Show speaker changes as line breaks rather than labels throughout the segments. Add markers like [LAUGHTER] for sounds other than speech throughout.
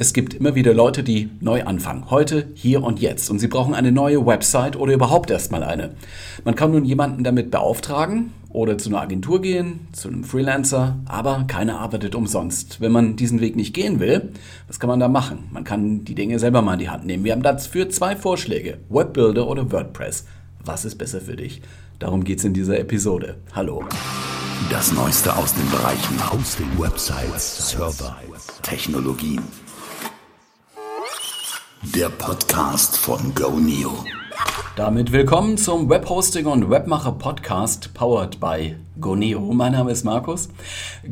Es gibt immer wieder Leute, die neu anfangen. Heute, hier und jetzt. Und sie brauchen eine neue Website oder überhaupt erstmal eine. Man kann nun jemanden damit beauftragen oder zu einer Agentur gehen, zu einem Freelancer, aber keiner arbeitet umsonst. Wenn man diesen Weg nicht gehen will, was kann man da machen? Man kann die Dinge selber mal in die Hand nehmen. Wir haben dafür zwei Vorschläge. Webbuilder oder WordPress. Was ist besser für dich? Darum geht es in dieser Episode. Hallo.
Das Neueste aus den Bereichen Hosting, Websites, Server, Technologien. Der Podcast von GoNeo.
Damit willkommen zum Webhosting und Webmacher Podcast powered by GoNeo. Mein Name ist Markus.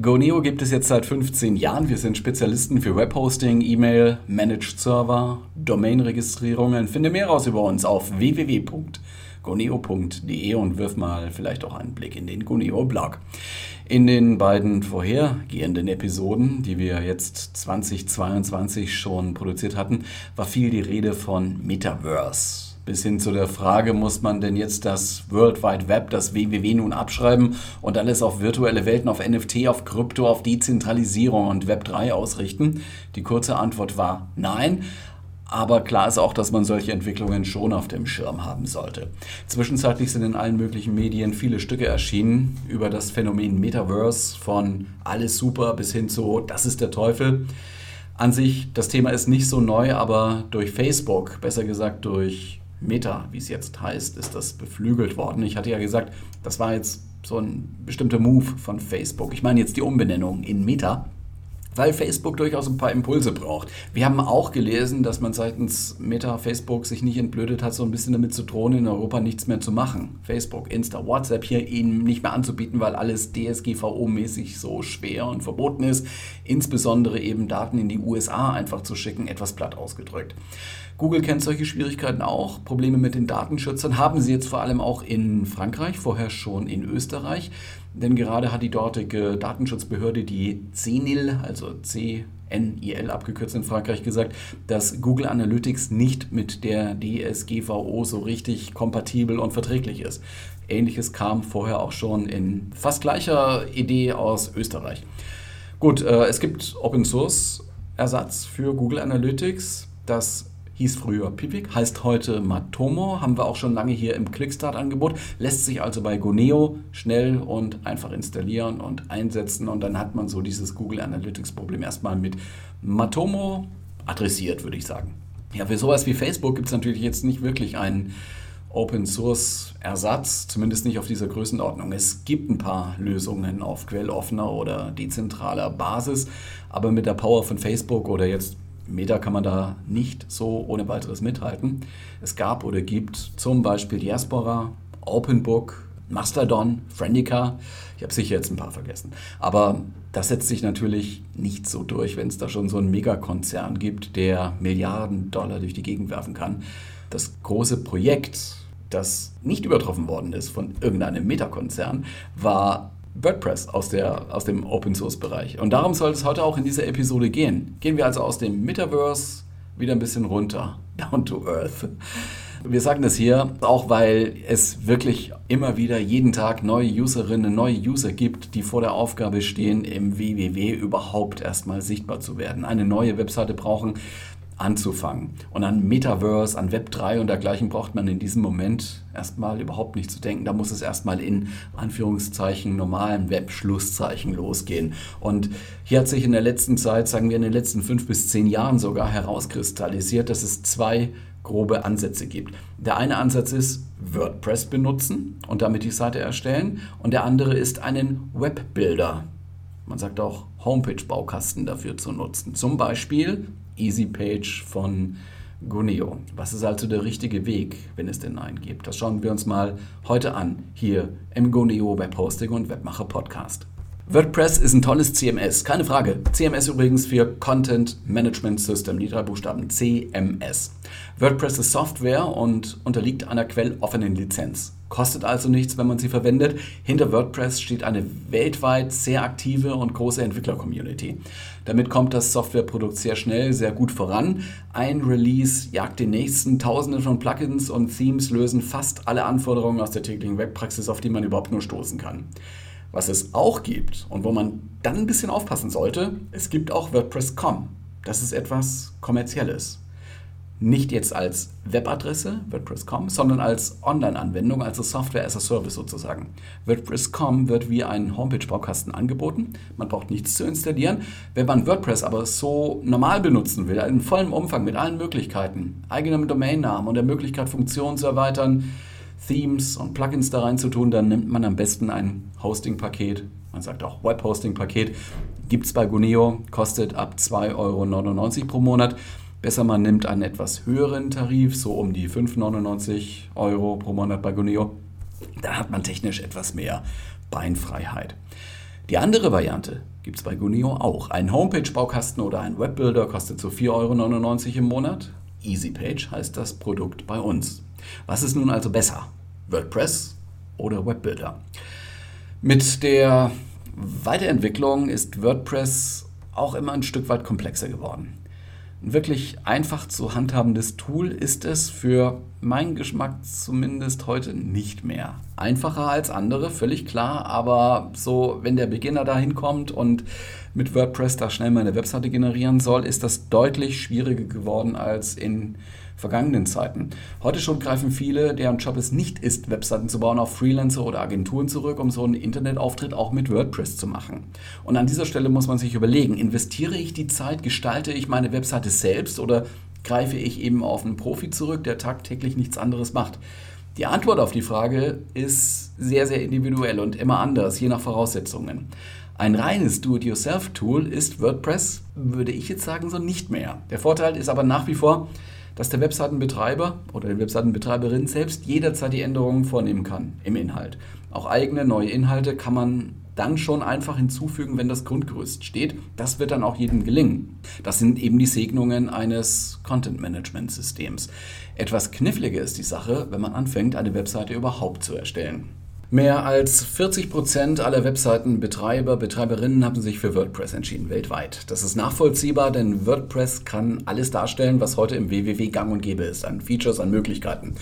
GoNeo gibt es jetzt seit 15 Jahren. Wir sind Spezialisten für Webhosting, E-Mail, Managed Server, Domainregistrierungen. Finde mehr raus über uns auf www.goneo.de und wirf mal vielleicht auch einen Blick in den GoNeo Blog. In den beiden vorhergehenden Episoden, die wir jetzt 2022 schon produziert hatten, war viel die Rede von Metaverse. Bis hin zu der Frage, muss man denn jetzt das World Wide Web, das WWW nun abschreiben und alles auf virtuelle Welten, auf NFT, auf Krypto, auf Dezentralisierung und Web 3 ausrichten? Die kurze Antwort war nein. Aber klar ist auch, dass man solche Entwicklungen schon auf dem Schirm haben sollte. Zwischenzeitlich sind in allen möglichen Medien viele Stücke erschienen über das Phänomen Metaverse von alles super bis hin zu das ist der Teufel. An sich, das Thema ist nicht so neu, aber durch Facebook, besser gesagt durch Meta, wie es jetzt heißt, ist das beflügelt worden. Ich hatte ja gesagt, das war jetzt so ein bestimmter Move von Facebook. Ich meine jetzt die Umbenennung in Meta weil Facebook durchaus ein paar Impulse braucht. Wir haben auch gelesen, dass man seitens Meta Facebook sich nicht entblödet hat, so ein bisschen damit zu drohen, in Europa nichts mehr zu machen. Facebook, Insta, WhatsApp hier ihnen nicht mehr anzubieten, weil alles DSGVO-mäßig so schwer und verboten ist. Insbesondere eben Daten in die USA einfach zu schicken, etwas platt ausgedrückt. Google kennt solche Schwierigkeiten auch. Probleme mit den Datenschützern haben sie jetzt vor allem auch in Frankreich, vorher schon in Österreich. Denn gerade hat die dortige Datenschutzbehörde, die CNIL, also CNIL abgekürzt in Frankreich, gesagt, dass Google Analytics nicht mit der DSGVO so richtig kompatibel und verträglich ist. Ähnliches kam vorher auch schon in fast gleicher Idee aus Österreich. Gut, äh, es gibt Open Source Ersatz für Google Analytics. Das hieß früher Pipik, heißt heute Matomo, haben wir auch schon lange hier im Clickstart-Angebot, lässt sich also bei Goneo schnell und einfach installieren und einsetzen und dann hat man so dieses Google Analytics-Problem erstmal mit Matomo adressiert, würde ich sagen. Ja, für sowas wie Facebook gibt es natürlich jetzt nicht wirklich einen Open Source Ersatz, zumindest nicht auf dieser Größenordnung. Es gibt ein paar Lösungen auf quelloffener oder dezentraler Basis, aber mit der Power von Facebook oder jetzt Meta kann man da nicht so ohne weiteres mithalten. Es gab oder gibt zum Beispiel Diaspora, OpenBook, Mastodon, Friendica. Ich habe sicher jetzt ein paar vergessen. Aber das setzt sich natürlich nicht so durch, wenn es da schon so einen Megakonzern gibt, der Milliarden Dollar durch die Gegend werfen kann. Das große Projekt, das nicht übertroffen worden ist von irgendeinem Meta-Konzern, war WordPress aus, der, aus dem Open Source Bereich. Und darum soll es heute auch in dieser Episode gehen. Gehen wir also aus dem Metaverse wieder ein bisschen runter, [LAUGHS] down to earth. Wir sagen das hier auch, weil es wirklich immer wieder jeden Tag neue Userinnen, neue User gibt, die vor der Aufgabe stehen, im WWW überhaupt erstmal sichtbar zu werden, eine neue Webseite brauchen, anzufangen. Und an Metaverse, an Web 3 und dergleichen braucht man in diesem Moment erstmal überhaupt nicht zu denken. Da muss es erstmal in Anführungszeichen normalen Web-Schlusszeichen losgehen. Und hier hat sich in der letzten Zeit, sagen wir in den letzten fünf bis zehn Jahren sogar herauskristallisiert, dass es zwei grobe Ansätze gibt. Der eine Ansatz ist WordPress benutzen und damit die Seite erstellen und der andere ist einen Webbuilder man sagt auch Homepage-Baukasten dafür zu nutzen. Zum Beispiel EasyPage von Guneo. Was ist also der richtige Weg, wenn es denn einen gibt? Das schauen wir uns mal heute an, hier im Guneo Webhosting und Webmacher Podcast. WordPress ist ein tolles CMS, keine Frage. CMS übrigens für Content Management System, die drei Buchstaben CMS. WordPress ist Software und unterliegt einer quelloffenen Lizenz. Kostet also nichts, wenn man sie verwendet. Hinter WordPress steht eine weltweit sehr aktive und große Entwickler-Community. Damit kommt das Softwareprodukt sehr schnell, sehr gut voran. Ein Release jagt den nächsten. Tausende von Plugins und Themes lösen fast alle Anforderungen aus der täglichen Webpraxis, auf die man überhaupt nur stoßen kann. Was es auch gibt und wo man dann ein bisschen aufpassen sollte, es gibt auch WordPress.com. Das ist etwas Kommerzielles nicht jetzt als Webadresse, WordPress.com, sondern als Online-Anwendung, also Software as a Service sozusagen. WordPress.com wird wie ein Homepage-Baukasten angeboten. Man braucht nichts zu installieren. Wenn man WordPress aber so normal benutzen will, in vollem Umfang mit allen Möglichkeiten, eigenem Domainnamen und der Möglichkeit, Funktionen zu erweitern, Themes und Plugins da rein zu tun, dann nimmt man am besten ein Hosting-Paket. Man sagt auch Web-Hosting-Paket. Gibt es bei Guneo, kostet ab 2,99 Euro pro Monat. Besser, man nimmt einen etwas höheren Tarif, so um die 5,99 Euro pro Monat bei Guneo. Da hat man technisch etwas mehr Beinfreiheit. Die andere Variante gibt es bei Guneo auch. Ein Homepage-Baukasten oder ein Webbuilder kostet so 4,99 Euro im Monat. EasyPage heißt das Produkt bei uns. Was ist nun also besser? WordPress oder Webbuilder? Mit der Weiterentwicklung ist WordPress auch immer ein Stück weit komplexer geworden. Ein wirklich einfach zu handhabendes Tool ist es für meinen Geschmack zumindest heute nicht mehr. Einfacher als andere, völlig klar, aber so, wenn der Beginner da hinkommt und mit WordPress da schnell mal eine Webseite generieren soll, ist das deutlich schwieriger geworden als in vergangenen Zeiten. Heute schon greifen viele, deren Job es nicht ist, Webseiten zu bauen, auf Freelancer oder Agenturen zurück, um so einen Internetauftritt auch mit WordPress zu machen. Und an dieser Stelle muss man sich überlegen, investiere ich die Zeit, gestalte ich meine Webseite selbst oder greife ich eben auf einen Profi zurück, der tagtäglich nichts anderes macht? Die Antwort auf die Frage ist sehr, sehr individuell und immer anders, je nach Voraussetzungen. Ein reines Do-it-yourself-Tool ist WordPress, würde ich jetzt sagen, so nicht mehr. Der Vorteil ist aber nach wie vor, dass der Webseitenbetreiber oder die Webseitenbetreiberin selbst jederzeit die Änderungen vornehmen kann im Inhalt. Auch eigene neue Inhalte kann man dann schon einfach hinzufügen, wenn das Grundgerüst steht. Das wird dann auch jedem gelingen. Das sind eben die Segnungen eines Content-Management-Systems. Etwas kniffliger ist die Sache, wenn man anfängt, eine Webseite überhaupt zu erstellen. Mehr als 40 Prozent aller Webseitenbetreiber, Betreiberinnen haben sich für WordPress entschieden weltweit. Das ist nachvollziehbar, denn WordPress kann alles darstellen, was heute im WWW gang und gäbe ist, an Features, an Möglichkeiten.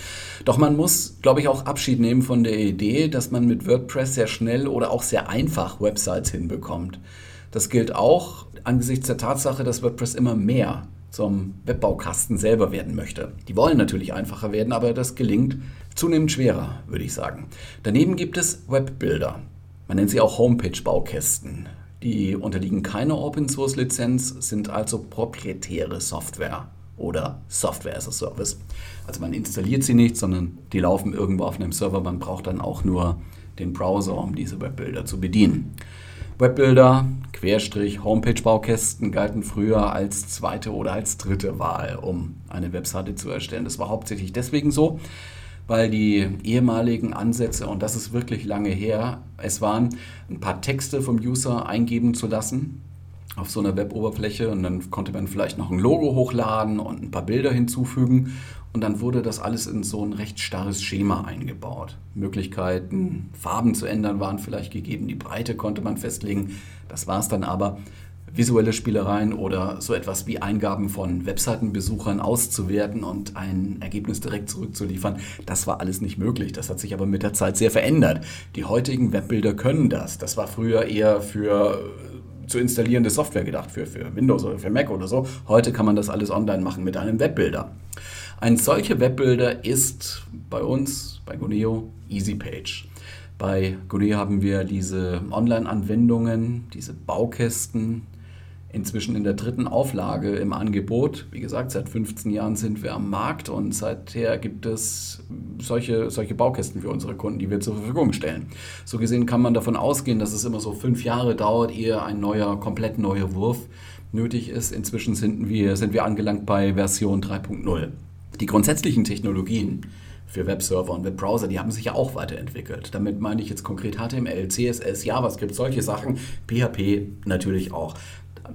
Doch man muss, glaube ich, auch Abschied nehmen von der Idee, dass man mit WordPress sehr schnell oder auch sehr einfach Websites hinbekommt. Das gilt auch angesichts der Tatsache, dass WordPress immer mehr zum Webbaukasten selber werden möchte. Die wollen natürlich einfacher werden, aber das gelingt zunehmend schwerer, würde ich sagen. Daneben gibt es Webbilder. Man nennt sie auch Homepage-Baukästen. Die unterliegen keiner Open-Source-Lizenz, sind also proprietäre Software oder Software as a Service. Also man installiert sie nicht, sondern die laufen irgendwo auf einem Server. Man braucht dann auch nur den Browser, um diese Webbilder zu bedienen. Webbilder, Querstrich, Homepage-Baukästen galten früher als zweite oder als dritte Wahl, um eine Webseite zu erstellen. Das war hauptsächlich deswegen so, weil die ehemaligen Ansätze, und das ist wirklich lange her, es waren, ein paar Texte vom User eingeben zu lassen auf so einer Web-Oberfläche und dann konnte man vielleicht noch ein Logo hochladen und ein paar Bilder hinzufügen und dann wurde das alles in so ein recht starres Schema eingebaut. Möglichkeiten, Farben zu ändern waren vielleicht gegeben, die Breite konnte man festlegen, das war es dann aber visuelle Spielereien oder so etwas wie Eingaben von Webseitenbesuchern auszuwerten und ein Ergebnis direkt zurückzuliefern, das war alles nicht möglich. Das hat sich aber mit der Zeit sehr verändert. Die heutigen Webbilder können das. Das war früher eher für zu installierende Software gedacht, für, für Windows oder für Mac oder so. Heute kann man das alles online machen mit einem Webbilder. Ein solcher Webbilder ist bei uns, bei Guneo, EasyPage. Bei Guneo haben wir diese Online-Anwendungen, diese Baukästen, inzwischen in der dritten Auflage im Angebot. Wie gesagt, seit 15 Jahren sind wir am Markt und seither gibt es solche, solche Baukästen für unsere Kunden, die wir zur Verfügung stellen. So gesehen kann man davon ausgehen, dass es immer so fünf Jahre dauert, ehe ein neuer, komplett neuer Wurf nötig ist. Inzwischen sind wir, sind wir angelangt bei Version 3.0. Die grundsätzlichen Technologien für Webserver und Webbrowser, die haben sich ja auch weiterentwickelt. Damit meine ich jetzt konkret HTML, CSS, JavaScript, solche Sachen, PHP natürlich auch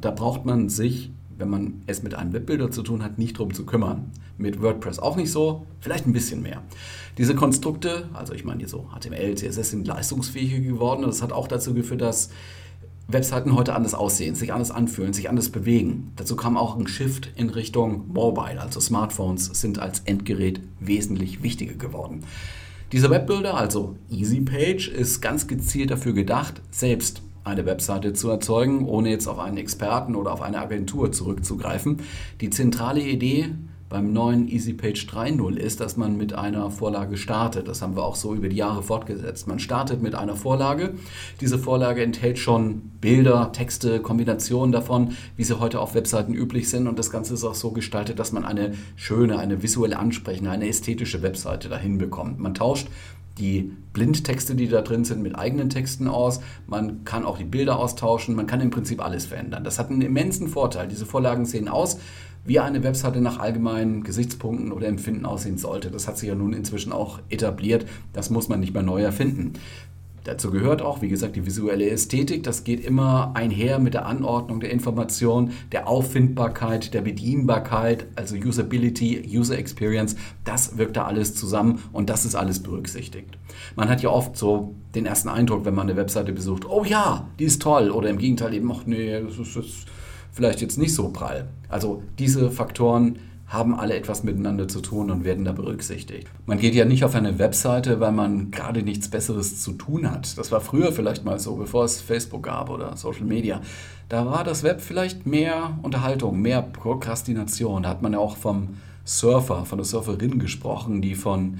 da braucht man sich, wenn man es mit einem Webbilder zu tun hat, nicht drum zu kümmern. Mit WordPress auch nicht so, vielleicht ein bisschen mehr. Diese Konstrukte, also ich meine so HTML, CSS sind leistungsfähiger geworden. Das hat auch dazu geführt, dass Webseiten heute anders aussehen, sich anders anfühlen, sich anders bewegen. Dazu kam auch ein Shift in Richtung Mobile, also Smartphones sind als Endgerät wesentlich wichtiger geworden. Dieser Webbuilder, also EasyPage, ist ganz gezielt dafür gedacht, selbst eine Webseite zu erzeugen, ohne jetzt auf einen Experten oder auf eine Agentur zurückzugreifen. Die zentrale Idee beim neuen EasyPage 3.0 ist, dass man mit einer Vorlage startet. Das haben wir auch so über die Jahre fortgesetzt. Man startet mit einer Vorlage. Diese Vorlage enthält schon Bilder, Texte, Kombinationen davon, wie sie heute auf Webseiten üblich sind. Und das Ganze ist auch so gestaltet, dass man eine schöne, eine visuell ansprechende, eine ästhetische Webseite dahin bekommt. Man tauscht die Blindtexte, die da drin sind, mit eigenen Texten aus. Man kann auch die Bilder austauschen. Man kann im Prinzip alles verändern. Das hat einen immensen Vorteil. Diese Vorlagen sehen aus wie eine Webseite nach allgemeinen Gesichtspunkten oder Empfinden aussehen sollte. Das hat sich ja nun inzwischen auch etabliert. Das muss man nicht mehr neu erfinden. Dazu gehört auch, wie gesagt, die visuelle Ästhetik. Das geht immer einher mit der Anordnung der Information, der Auffindbarkeit, der Bedienbarkeit, also Usability, User Experience. Das wirkt da alles zusammen und das ist alles berücksichtigt. Man hat ja oft so den ersten Eindruck, wenn man eine Webseite besucht, oh ja, die ist toll. Oder im Gegenteil eben, ach nee, das ist, das ist vielleicht jetzt nicht so prall. Also diese Faktoren haben alle etwas miteinander zu tun und werden da berücksichtigt. Man geht ja nicht auf eine Webseite, weil man gerade nichts Besseres zu tun hat. Das war früher vielleicht mal so, bevor es Facebook gab oder Social Media. Da war das Web vielleicht mehr Unterhaltung, mehr Prokrastination. Da hat man ja auch vom Surfer, von der Surferin gesprochen, die von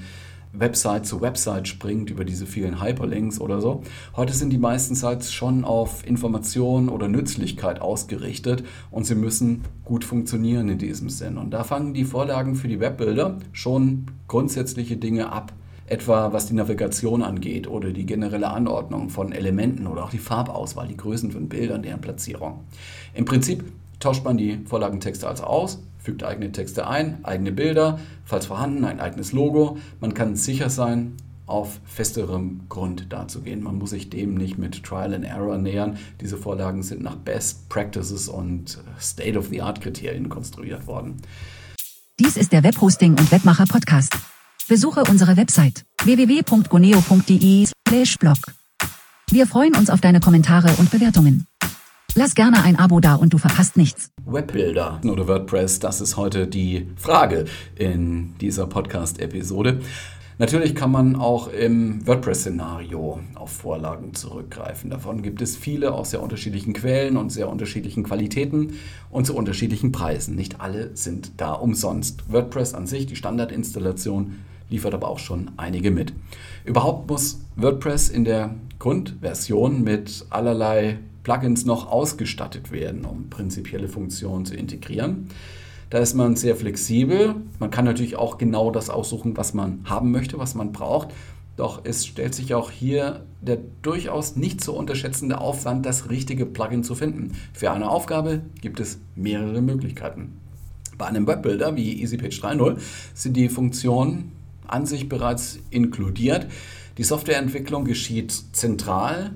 Website zu Website springt über diese vielen Hyperlinks oder so. Heute sind die meisten Sites schon auf Information oder Nützlichkeit ausgerichtet und sie müssen gut funktionieren in diesem Sinn. Und da fangen die Vorlagen für die Webbilder schon grundsätzliche Dinge ab. Etwa was die Navigation angeht oder die generelle Anordnung von Elementen oder auch die Farbauswahl, die Größen von Bildern, deren Platzierung. Im Prinzip tauscht man die Vorlagentexte also aus, fügt eigene Texte ein, eigene Bilder, falls vorhanden ein eigenes Logo. Man kann sicher sein, auf festerem Grund dazugehen. Man muss sich dem nicht mit Trial and Error nähern. Diese Vorlagen sind nach Best Practices und State-of-the-Art-Kriterien konstruiert worden.
Dies ist der Webhosting und Webmacher Podcast. Besuche unsere Website www.goneo.de/blog. Wir freuen uns auf deine Kommentare und Bewertungen. Lass gerne ein Abo da und du verpasst nichts.
Webbilder oder WordPress, das ist heute die Frage in dieser Podcast-Episode. Natürlich kann man auch im WordPress-Szenario auf Vorlagen zurückgreifen. Davon gibt es viele aus sehr unterschiedlichen Quellen und sehr unterschiedlichen Qualitäten und zu unterschiedlichen Preisen. Nicht alle sind da umsonst. WordPress an sich, die Standardinstallation, liefert aber auch schon einige mit. Überhaupt muss WordPress in der Grundversion mit allerlei Plugins noch ausgestattet werden, um prinzipielle Funktionen zu integrieren. Da ist man sehr flexibel. Man kann natürlich auch genau das aussuchen, was man haben möchte, was man braucht. Doch es stellt sich auch hier der durchaus nicht zu unterschätzende Aufwand, das richtige Plugin zu finden. Für eine Aufgabe gibt es mehrere Möglichkeiten. Bei einem Webbuilder wie EasyPage 3.0 sind die Funktionen an sich bereits inkludiert. Die Softwareentwicklung geschieht zentral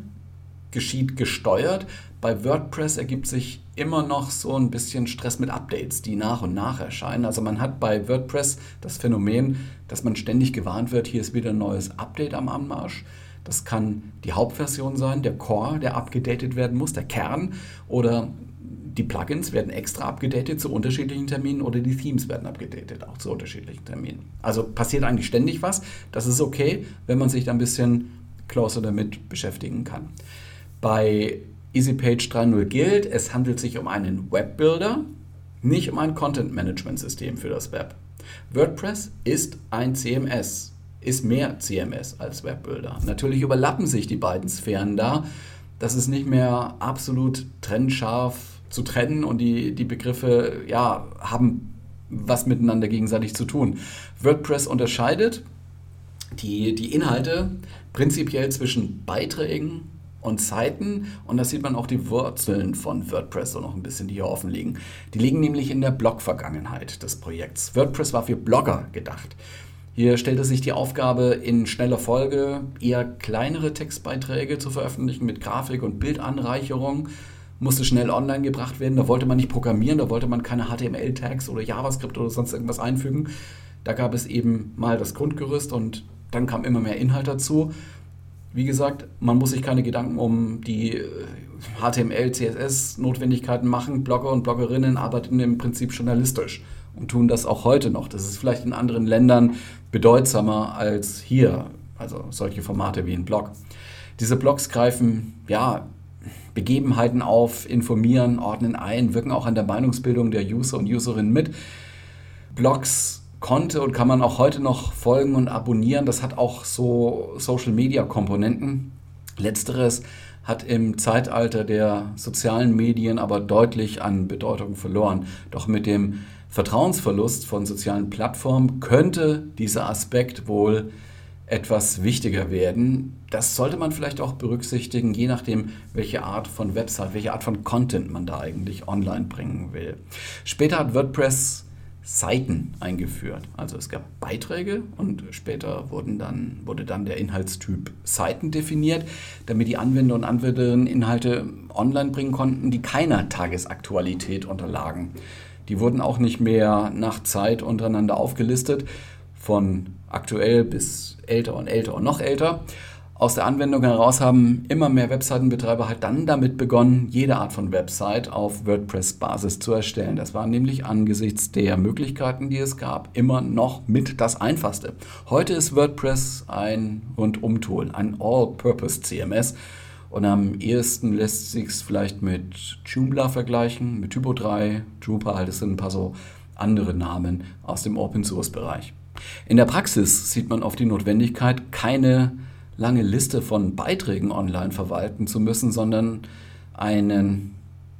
geschieht gesteuert. Bei WordPress ergibt sich immer noch so ein bisschen Stress mit Updates, die nach und nach erscheinen. Also man hat bei WordPress das Phänomen, dass man ständig gewarnt wird, hier ist wieder ein neues Update am Anmarsch. Das kann die Hauptversion sein, der Core, der abgedatet werden muss, der Kern oder die Plugins werden extra abgedatet zu unterschiedlichen Terminen oder die Themes werden abgedatet, auch zu unterschiedlichen Terminen. Also passiert eigentlich ständig was. Das ist okay, wenn man sich da ein bisschen closer damit beschäftigen kann bei EasyPage 3.0 gilt, es handelt sich um einen Webbuilder, nicht um ein Content-Management-System für das Web. WordPress ist ein CMS, ist mehr CMS als Webbuilder. Natürlich überlappen sich die beiden Sphären da. Das ist nicht mehr absolut trennscharf zu trennen und die, die Begriffe ja, haben was miteinander gegenseitig zu tun. WordPress unterscheidet die, die Inhalte prinzipiell zwischen Beiträgen und Zeiten. Und da sieht man auch die Wurzeln von WordPress so noch ein bisschen, die hier offen liegen. Die liegen nämlich in der Blog-Vergangenheit des Projekts. WordPress war für Blogger gedacht. Hier stellte sich die Aufgabe, in schneller Folge eher kleinere Textbeiträge zu veröffentlichen mit Grafik und Bildanreicherung. Musste schnell online gebracht werden. Da wollte man nicht programmieren, da wollte man keine HTML-Tags oder JavaScript oder sonst irgendwas einfügen. Da gab es eben mal das Grundgerüst und dann kam immer mehr Inhalt dazu. Wie gesagt, man muss sich keine Gedanken um die HTML, äh, CSS-Notwendigkeiten machen. Blogger und Bloggerinnen arbeiten im Prinzip journalistisch und tun das auch heute noch. Das ist vielleicht in anderen Ländern bedeutsamer als hier, also solche Formate wie ein Blog. Diese Blogs greifen ja Begebenheiten auf, informieren, ordnen ein, wirken auch an der Meinungsbildung der User und Userinnen mit. Blogs konnte und kann man auch heute noch folgen und abonnieren. Das hat auch so Social-Media-Komponenten. Letzteres hat im Zeitalter der sozialen Medien aber deutlich an Bedeutung verloren. Doch mit dem Vertrauensverlust von sozialen Plattformen könnte dieser Aspekt wohl etwas wichtiger werden. Das sollte man vielleicht auch berücksichtigen, je nachdem, welche Art von Website, welche Art von Content man da eigentlich online bringen will. Später hat WordPress Seiten eingeführt. Also es gab Beiträge und später wurden dann, wurde dann der Inhaltstyp Seiten definiert, damit die Anwender und Anwenderinnen Inhalte online bringen konnten, die keiner Tagesaktualität unterlagen. Die wurden auch nicht mehr nach Zeit untereinander aufgelistet, von aktuell bis älter und älter und noch älter, aus der Anwendung heraus haben immer mehr Webseitenbetreiber halt dann damit begonnen, jede Art von Website auf WordPress-Basis zu erstellen. Das war nämlich angesichts der Möglichkeiten, die es gab, immer noch mit das Einfachste. Heute ist WordPress ein Rundum-Tool, ein All-Purpose-CMS. Und am ehesten lässt sich vielleicht mit Joomla vergleichen, mit Typo 3, Drupal, das sind ein paar so andere Namen aus dem Open-Source-Bereich. In der Praxis sieht man auf die Notwendigkeit, keine lange Liste von Beiträgen online verwalten zu müssen, sondern einen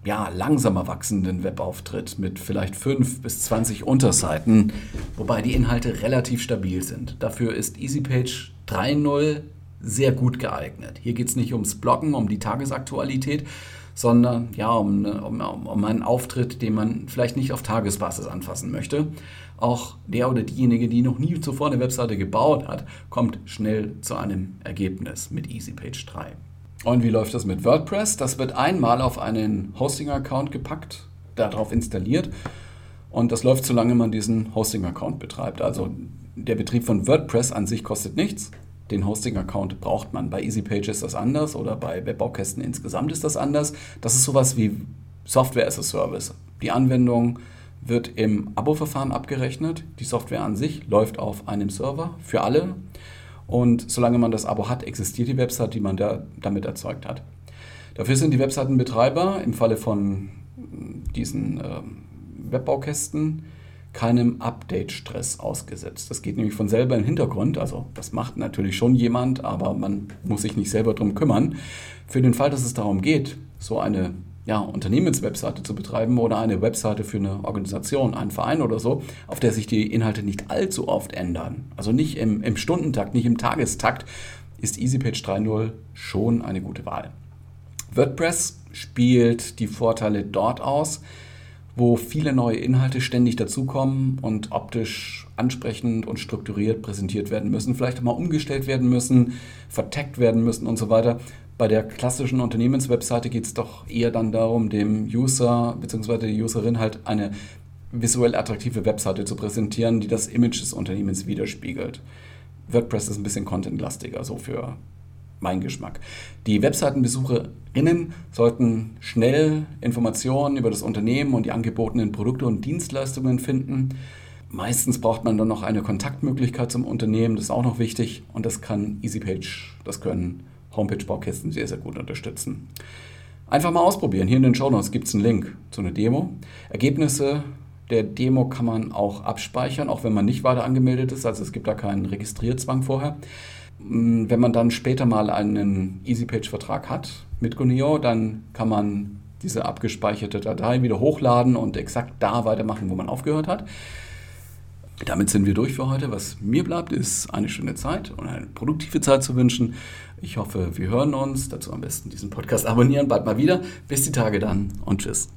ja, langsamer wachsenden Webauftritt mit vielleicht 5 bis 20 Unterseiten, wobei die Inhalte relativ stabil sind. Dafür ist EasyPage 3.0 sehr gut geeignet. Hier geht es nicht ums Bloggen, um die Tagesaktualität, sondern ja, um, um, um einen Auftritt, den man vielleicht nicht auf Tagesbasis anfassen möchte. Auch der oder diejenige, die noch nie zuvor eine Webseite gebaut hat, kommt schnell zu einem Ergebnis mit EasyPage 3. Und wie läuft das mit WordPress? Das wird einmal auf einen Hosting-Account gepackt, darauf installiert und das läuft, solange man diesen Hosting-Account betreibt. Also der Betrieb von WordPress an sich kostet nichts. Den Hosting-Account braucht man. Bei EasyPage ist das anders oder bei Webbaukästen insgesamt ist das anders. Das ist sowas wie Software as a Service. Die Anwendung wird im Abo-Verfahren abgerechnet. Die Software an sich läuft auf einem Server für alle. Und solange man das Abo hat, existiert die Website, die man da, damit erzeugt hat. Dafür sind die Webseitenbetreiber im Falle von diesen äh, Webbaukästen keinem Update-Stress ausgesetzt. Das geht nämlich von selber im Hintergrund. Also das macht natürlich schon jemand, aber man muss sich nicht selber darum kümmern. Für den Fall, dass es darum geht, so eine ja, Unternehmenswebseite zu betreiben oder eine Webseite für eine Organisation, einen Verein oder so, auf der sich die Inhalte nicht allzu oft ändern, also nicht im, im Stundentakt, nicht im Tagestakt, ist EasyPage 3.0 schon eine gute Wahl. WordPress spielt die Vorteile dort aus, wo viele neue Inhalte ständig dazukommen und optisch ansprechend und strukturiert präsentiert werden müssen, vielleicht auch mal umgestellt werden müssen, verteckt werden müssen und so weiter. Bei der klassischen Unternehmenswebseite geht es doch eher dann darum, dem User bzw. der Userin halt eine visuell attraktive Webseite zu präsentieren, die das Image des Unternehmens widerspiegelt. WordPress ist ein bisschen contentlastiger, so für mein Geschmack. Die Webseitenbesucherinnen sollten schnell Informationen über das Unternehmen und die angebotenen Produkte und Dienstleistungen finden. Meistens braucht man dann noch eine Kontaktmöglichkeit zum Unternehmen, das ist auch noch wichtig und das kann EasyPage, das können Homepage-Baukästen sehr, sehr gut unterstützen. Einfach mal ausprobieren. Hier in den Show Notes gibt es einen Link zu einer Demo. Ergebnisse der Demo kann man auch abspeichern, auch wenn man nicht weiter angemeldet ist. Also es gibt da keinen Registrierzwang vorher. Mm, wenn man dann später mal einen EasyPage-Vertrag hat mit Guneo, dann kann man diese abgespeicherte Datei wieder hochladen und exakt da weitermachen, wo man aufgehört hat. Damit sind wir durch für heute. Was mir bleibt, ist eine schöne Zeit und eine produktive Zeit zu wünschen. Ich hoffe, wir hören uns. Dazu am besten diesen Podcast abonnieren. Bald mal wieder. Bis die Tage dann und tschüss.